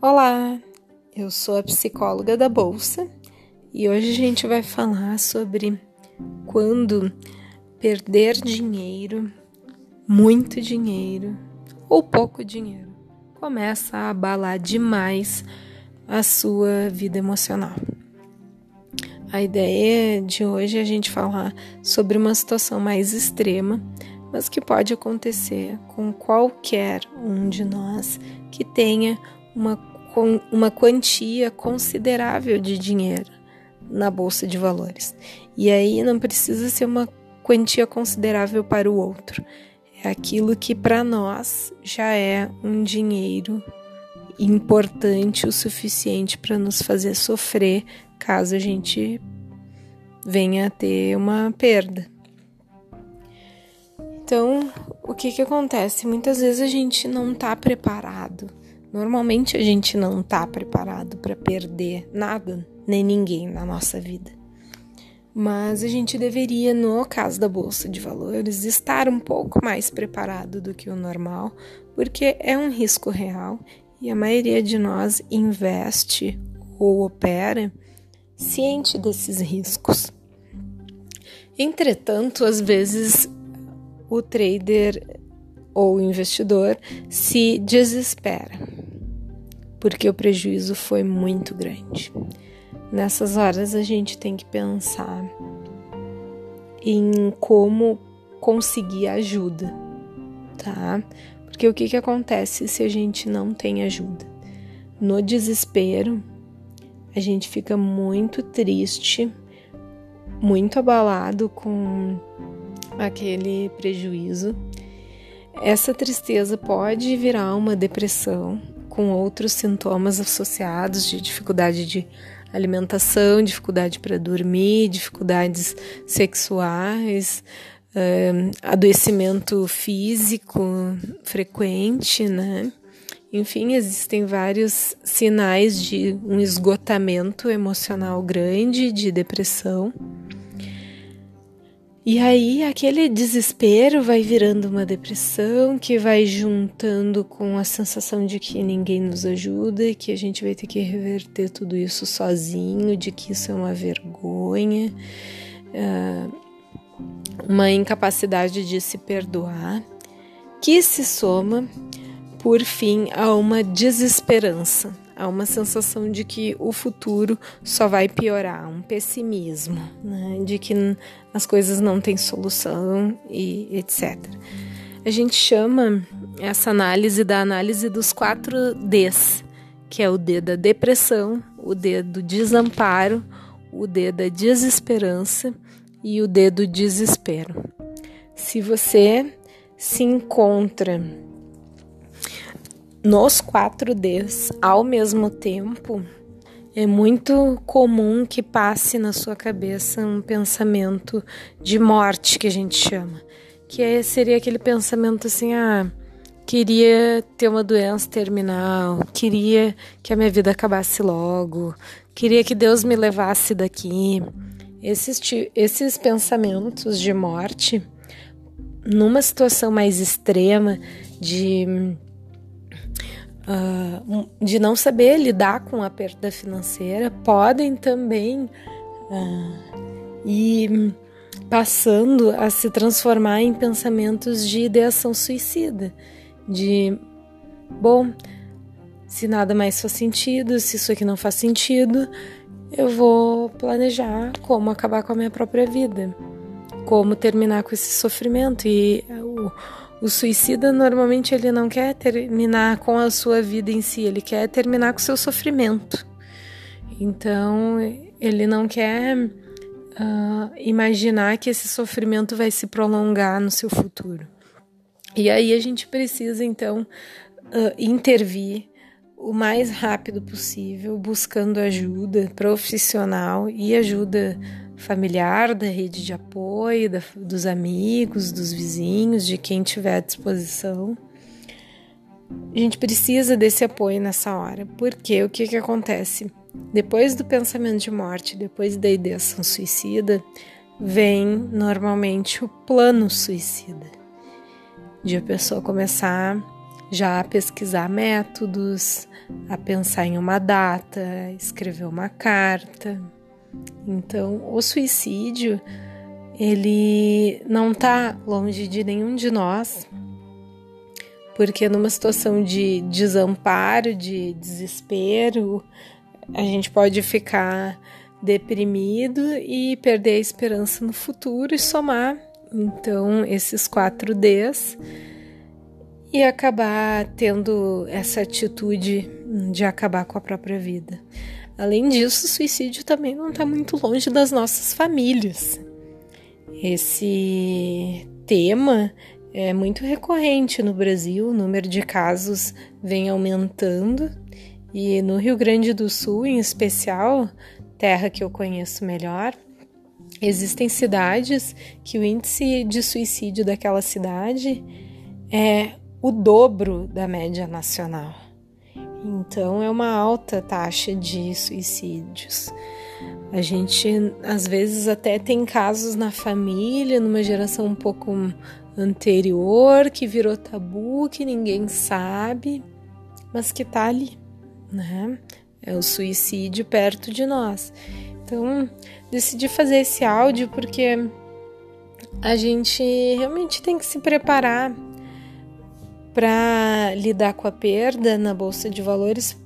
Olá, eu sou a psicóloga da Bolsa e hoje a gente vai falar sobre quando perder dinheiro, muito dinheiro ou pouco dinheiro começa a abalar demais a sua vida emocional. A ideia de hoje é a gente falar sobre uma situação mais extrema, mas que pode acontecer com qualquer um de nós que tenha uma uma quantia considerável de dinheiro na bolsa de valores. E aí não precisa ser uma quantia considerável para o outro. É aquilo que para nós já é um dinheiro importante o suficiente para nos fazer sofrer caso a gente venha a ter uma perda. Então, o que que acontece? Muitas vezes a gente não está preparado Normalmente a gente não está preparado para perder nada, nem ninguém na nossa vida. Mas a gente deveria, no caso da bolsa de valores, estar um pouco mais preparado do que o normal, porque é um risco real e a maioria de nós investe ou opera ciente desses riscos. Entretanto, às vezes o trader ou o investidor se desespera porque o prejuízo foi muito grande. Nessas horas a gente tem que pensar em como conseguir ajuda, tá? Porque o que, que acontece se a gente não tem ajuda? No desespero, a gente fica muito triste, muito abalado com aquele prejuízo. Essa tristeza pode virar uma depressão, com outros sintomas associados de dificuldade de alimentação, dificuldade para dormir, dificuldades sexuais, uh, adoecimento físico frequente, né? Enfim, existem vários sinais de um esgotamento emocional grande, de depressão. E aí aquele desespero vai virando uma depressão que vai juntando com a sensação de que ninguém nos ajuda que a gente vai ter que reverter tudo isso sozinho, de que isso é uma vergonha, ah, uma incapacidade de se perdoar, que se soma, por fim, a uma desesperança há uma sensação de que o futuro só vai piorar, um pessimismo, né? de que as coisas não têm solução e etc. A gente chama essa análise da análise dos quatro Ds, que é o D da depressão, o D do desamparo, o D da desesperança e o D do desespero. Se você se encontra nos 4Ds ao mesmo tempo, é muito comum que passe na sua cabeça um pensamento de morte que a gente chama, que é, seria aquele pensamento assim, ah, queria ter uma doença terminal, queria que a minha vida acabasse logo, queria que Deus me levasse daqui. Esses, esses pensamentos de morte, numa situação mais extrema de uh, de não saber lidar com a perda financeira podem também uh, ir passando a se transformar em pensamentos de ideação suicida, de bom, se nada mais faz sentido, se isso aqui não faz sentido, eu vou planejar como acabar com a minha própria vida, como terminar com esse sofrimento e o o suicida normalmente ele não quer terminar com a sua vida em si, ele quer terminar com o seu sofrimento. Então ele não quer uh, imaginar que esse sofrimento vai se prolongar no seu futuro. E aí a gente precisa então uh, intervir o mais rápido possível, buscando ajuda profissional e ajuda familiar, da rede de apoio, da, dos amigos, dos vizinhos, de quem tiver à disposição. A gente precisa desse apoio nessa hora, porque o que, que acontece? Depois do pensamento de morte, depois da ideação suicida, vem normalmente o plano suicida, de a pessoa começar já a pesquisar métodos, a pensar em uma data, escrever uma carta. Então, o suicídio ele não está longe de nenhum de nós, porque numa situação de desamparo, de desespero, a gente pode ficar deprimido e perder a esperança no futuro e somar então esses quatro Ds e acabar tendo essa atitude de acabar com a própria vida. Além disso, o suicídio também não está muito longe das nossas famílias. Esse tema é muito recorrente no Brasil, o número de casos vem aumentando e no Rio Grande do Sul, em especial, terra que eu conheço melhor, existem cidades que o índice de suicídio daquela cidade é o dobro da média nacional. Então é uma alta taxa de suicídios. A gente às vezes até tem casos na família, numa geração um pouco anterior, que virou tabu, que ninguém sabe, mas que tá ali, né? É o suicídio perto de nós. Então, decidi fazer esse áudio porque a gente realmente tem que se preparar para lidar com a perda na bolsa de valores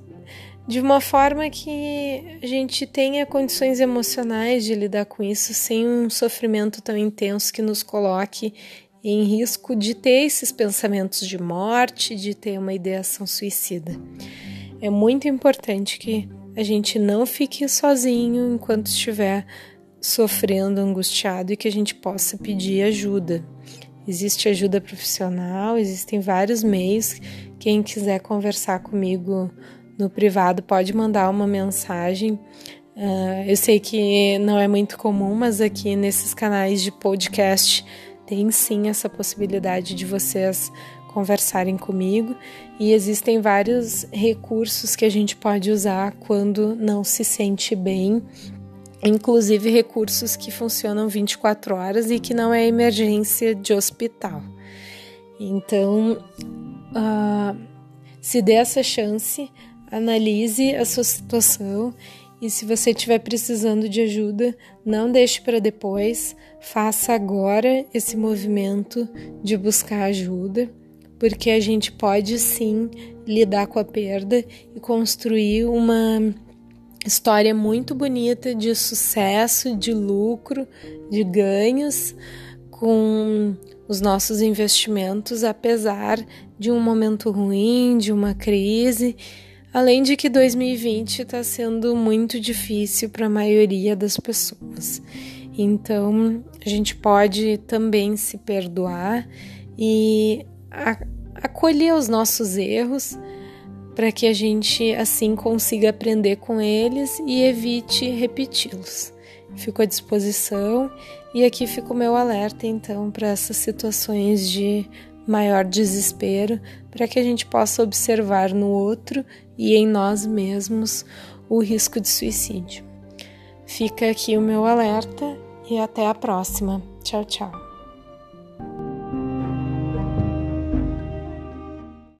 de uma forma que a gente tenha condições emocionais de lidar com isso sem um sofrimento tão intenso que nos coloque em risco de ter esses pensamentos de morte, de ter uma ideação suicida. É muito importante que a gente não fique sozinho enquanto estiver sofrendo, angustiado e que a gente possa pedir ajuda. Existe ajuda profissional, existem vários meios. Quem quiser conversar comigo no privado pode mandar uma mensagem. Uh, eu sei que não é muito comum, mas aqui nesses canais de podcast tem sim essa possibilidade de vocês conversarem comigo e existem vários recursos que a gente pode usar quando não se sente bem inclusive recursos que funcionam 24 horas e que não é emergência de hospital. Então, uh, se dê essa chance, analise a sua situação e se você estiver precisando de ajuda, não deixe para depois, faça agora esse movimento de buscar ajuda, porque a gente pode sim lidar com a perda e construir uma história muito bonita de sucesso, de lucro, de ganhos com os nossos investimentos, apesar de um momento ruim, de uma crise. Além de que 2020 está sendo muito difícil para a maioria das pessoas. Então, a gente pode também se perdoar e acolher os nossos erros para que a gente assim consiga aprender com eles e evite repeti-los. Fico à disposição e aqui fica o meu alerta então para essas situações de maior desespero, para que a gente possa observar no outro e em nós mesmos o risco de suicídio. Fica aqui o meu alerta e até a próxima. Tchau, tchau.